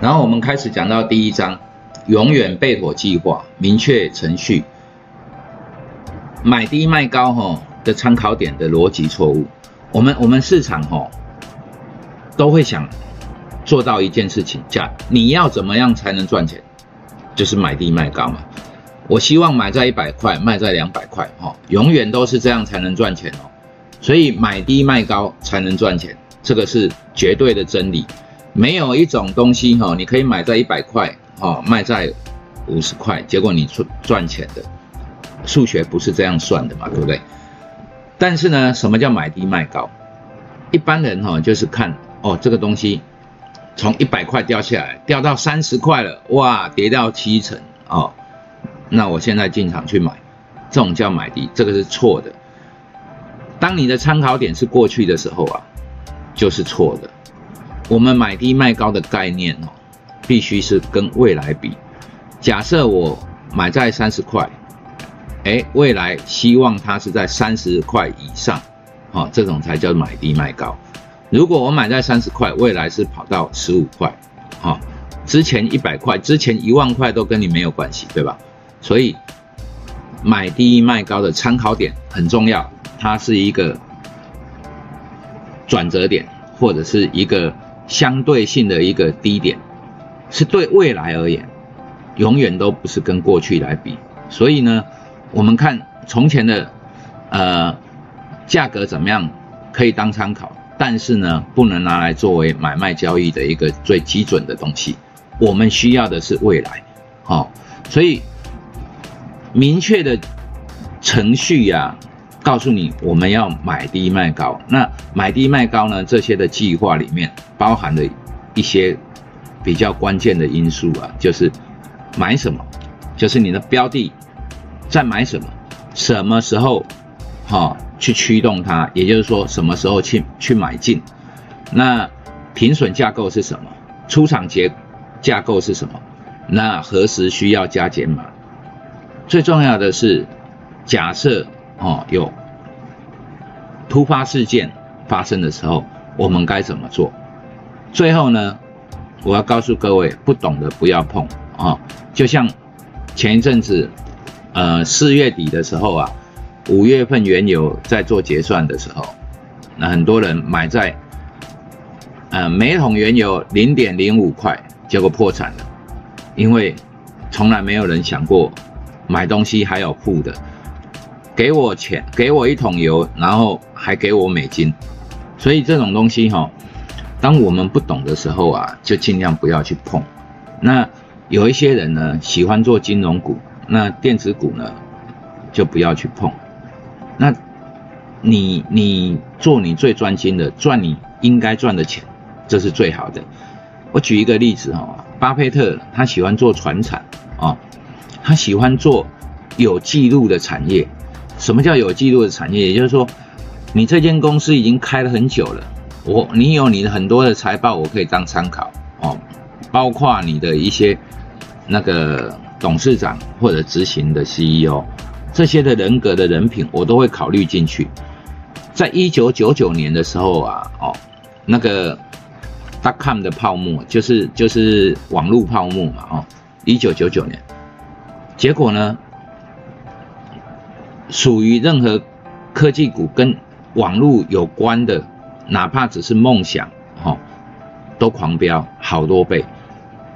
然后我们开始讲到第一章，永远备妥计划，明确程序，买低卖高哈的参考点的逻辑错误。我们我们市场哈都会想做到一件事情，叫你要怎么样才能赚钱，就是买低卖高嘛。我希望买在一百块，卖在两百块，哈，永远都是这样才能赚钱哦。所以买低卖高才能赚钱，这个是绝对的真理。没有一种东西哈，你可以买在一百块，哈，卖在五十块，结果你赚赚钱的。数学不是这样算的嘛，对不对？但是呢，什么叫买低卖高？一般人哈就是看哦，这个东西从一百块掉下来，掉到三十块了，哇，跌到七成哦。那我现在进场去买，这种叫买低，这个是错的。当你的参考点是过去的时候啊，就是错的。我们买低卖高的概念哦，必须是跟未来比。假设我买在三十块，哎，未来希望它是在三十块以上，好，这种才叫买低卖高。如果我买在三十块，未来是跑到十五块，好，之前一百块，之前一万块都跟你没有关系，对吧？所以买低卖高的参考点很重要，它是一个转折点，或者是一个相对性的一个低点，是对未来而言，永远都不是跟过去来比。所以呢，我们看从前的呃价格怎么样可以当参考，但是呢，不能拿来作为买卖交易的一个最基准的东西。我们需要的是未来，好，所以。明确的程序呀，告诉你我们要买低卖高。那买低卖高呢？这些的计划里面包含的一些比较关键的因素啊，就是买什么，就是你的标的在买什么，什么时候哈去驱动它，也就是说什么时候去去买进。那平损架构是什么？出厂结架构是什么？那何时需要加减码？最重要的是，假设哦有突发事件发生的时候，我们该怎么做？最后呢，我要告诉各位，不懂的不要碰啊！就像前一阵子，呃四月底的时候啊，五月份原油在做结算的时候，那很多人买在呃每桶原油零点零五块，结果破产了，因为从来没有人想过。买东西还有付的，给我钱，给我一桶油，然后还给我美金，所以这种东西哈，当我们不懂的时候啊，就尽量不要去碰。那有一些人呢，喜欢做金融股，那电子股呢，就不要去碰。那你你做你最专心的，赚你应该赚的钱，这是最好的。我举一个例子哈，巴菲特他喜欢做船产啊。他喜欢做有记录的产业。什么叫有记录的产业？也就是说，你这间公司已经开了很久了，我你有你的很多的财报，我可以当参考哦。包括你的一些那个董事长或者执行的 CEO 这些的人格的人品，我都会考虑进去。在一九九九年的时候啊，哦，那个 dot com 的泡沫，就是就是网络泡沫嘛，哦，一九九九年。结果呢？属于任何科技股跟网络有关的，哪怕只是梦想，哈，都狂飙好多倍。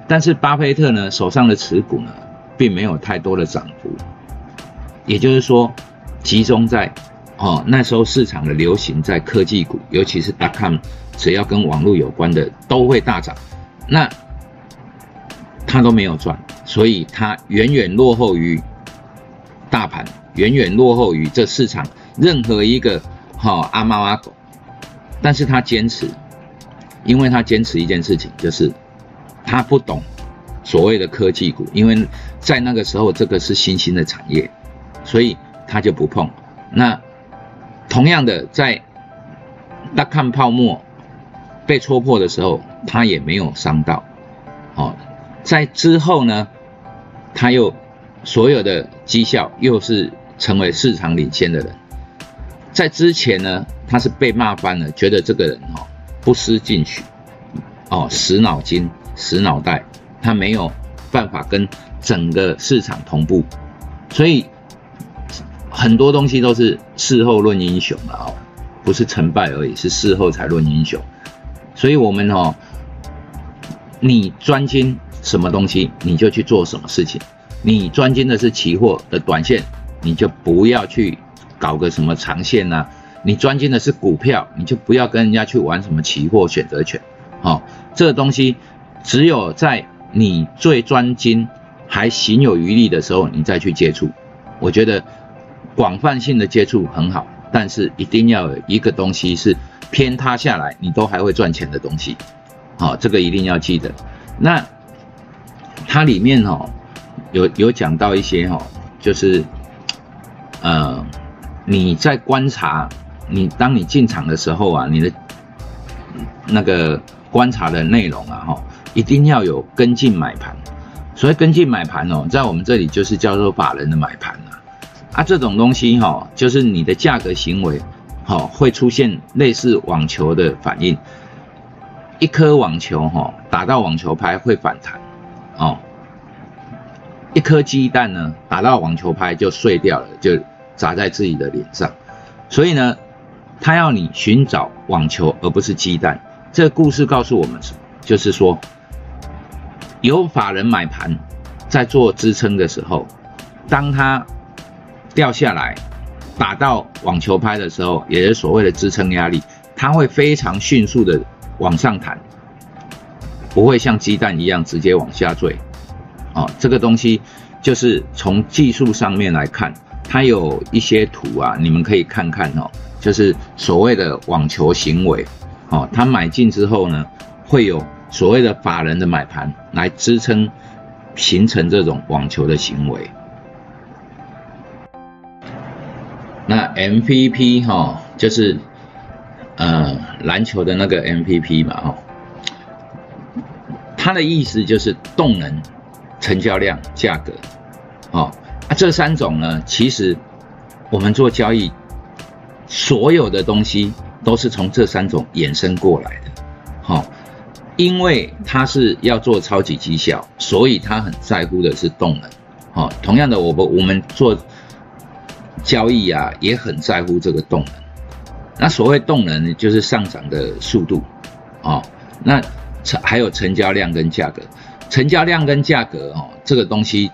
但是巴菲特呢，手上的持股呢，并没有太多的涨幅。也就是说，集中在哦那时候市场的流行在科技股，尤其是 .com，只要跟网络有关的都会大涨。那他都没有赚，所以他远远落后于大盘，远远落后于这市场任何一个哈阿猫阿狗。但是他坚持，因为他坚持一件事情，就是他不懂所谓的科技股，因为在那个时候这个是新兴的产业，所以他就不碰。那同样的，在大看泡沫被戳破的时候，他也没有伤到，哦。在之后呢，他又所有的绩效又是成为市场领先的人。在之前呢，他是被骂翻了，觉得这个人哦不思进取，哦死脑筋，死脑袋，他没有办法跟整个市场同步，所以很多东西都是事后论英雄啊，哦，不是成败而已，是事后才论英雄。所以我们哦，你专精什么东西，你就去做什么事情。你专精的是期货的短线，你就不要去搞个什么长线呐。你专精的是股票，你就不要跟人家去玩什么期货选择权。好，这个东西只有在你最专精还行有余力的时候，你再去接触。我觉得广泛性的接触很好，但是一定要有一个东西是偏塌下来，你都还会赚钱的东西。好，这个一定要记得。那它里面哦。有有讲到一些哈，就是，呃，你在观察，你当你进场的时候啊，你的那个观察的内容啊，哈，一定要有跟进买盘。所以跟进买盘哦，在我们这里就是叫做法人的买盘啊。啊，这种东西哈，就是你的价格行为，好会出现类似网球的反应。一颗网球哈，打到网球拍会反弹，哦。一颗鸡蛋呢，打到网球拍就碎掉了，就砸在自己的脸上。所以呢，他要你寻找网球而不是鸡蛋。这个故事告诉我们什么？就是说，有法人买盘在做支撑的时候，当它掉下来打到网球拍的时候，也是所谓的支撑压力，它会非常迅速的往上弹，不会像鸡蛋一样直接往下坠。哦，这个东西就是从技术上面来看，它有一些图啊，你们可以看看哦，就是所谓的网球行为，哦，它买进之后呢，会有所谓的法人的买盘来支撑，形成这种网球的行为。那 MVP 哈，就是呃篮球的那个 MVP 嘛，哈，它的意思就是动能。成交量、价格，哦，啊，这三种呢，其实我们做交易，所有的东西都是从这三种衍生过来的，好，因为它是要做超级绩效，所以它很在乎的是动能，好，同样的，我们我们做交易啊，也很在乎这个动能。那所谓动能，就是上涨的速度，哦，那成还有成交量跟价格。成交量跟价格哦，这个东西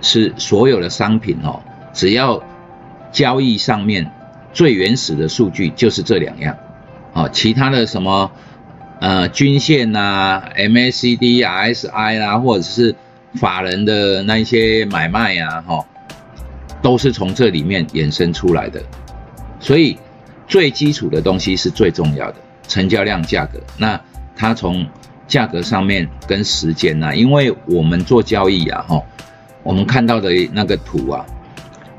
是所有的商品哦，只要交易上面最原始的数据就是这两样，哦，其他的什么呃均线呐、MACD、RSI 啦，或者是法人的那一些买卖啊，哈，都是从这里面衍生出来的。所以最基础的东西是最重要的，成交量、价格。那它从价格上面跟时间呐，因为我们做交易啊，哈，我们看到的那个图啊，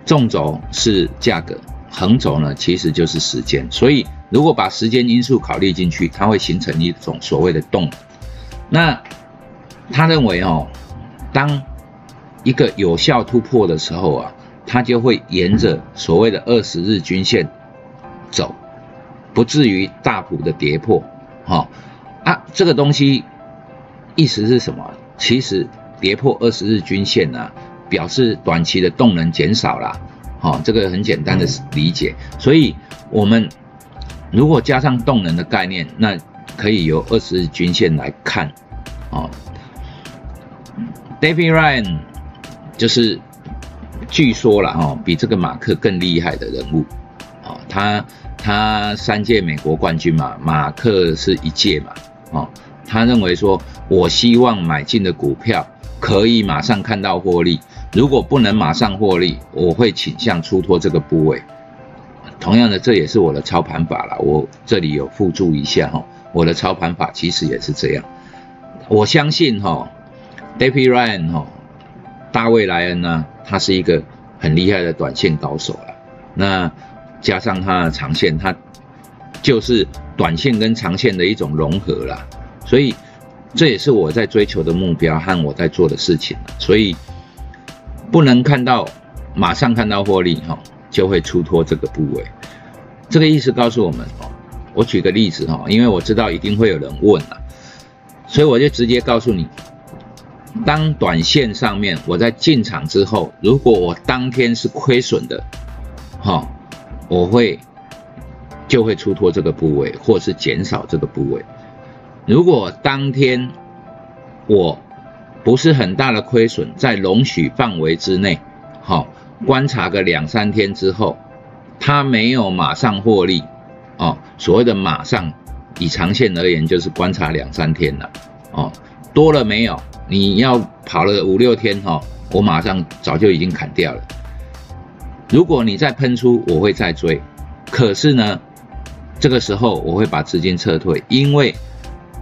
纵轴是价格，横轴呢其实就是时间，所以如果把时间因素考虑进去，它会形成一种所谓的动。那他认为哦，当一个有效突破的时候啊，它就会沿着所谓的二十日均线走，不至于大幅的跌破，哈。啊，这个东西意思是什么？其实跌破二十日均线呢，表示短期的动能减少了。好，这个很简单的理解。所以，我们如果加上动能的概念，那可以由二十日均线来看。哦，David Ryan 就是据说了哈，比这个马克更厉害的人物。哦，他他三届美国冠军嘛，马克是一届嘛。哦，他认为说，我希望买进的股票可以马上看到获利，如果不能马上获利，我会倾向出脱这个部位。同样的，这也是我的操盘法了，我这里有附注一下哈，我的操盘法其实也是这样。我相信哈，David Ryan 哈，大卫莱恩呢，他是一个很厉害的短线高手了。那加上他的长线，他就是。短线跟长线的一种融合了，所以这也是我在追求的目标和我在做的事情。所以不能看到马上看到获利哈，就会出脱这个部位。这个意思告诉我们哦，我举个例子哈，因为我知道一定会有人问啊，所以我就直接告诉你，当短线上面我在进场之后，如果我当天是亏损的，哈，我会就会出脱这个部位，或是减少这个部位。如果当天我不是很大的亏损，在容许范围之内，好，观察个两三天之后，它没有马上获利，哦，所谓的马上，以长线而言就是观察两三天了，哦，多了没有？你要跑了五六天哈，我马上早就已经砍掉了。如果你再喷出，我会再追，可是呢，这个时候我会把资金撤退，因为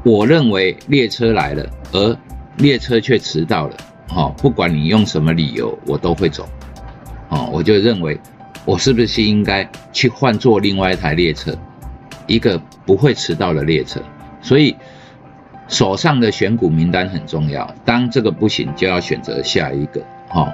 我认为列车来了，而列车却迟到了，哦，不管你用什么理由，我都会走，哦，我就认为我是不是应该去换坐另外一台列车，一个不会迟到的列车，所以手上的选股名单很重要，当这个不行，就要选择下一个，哦。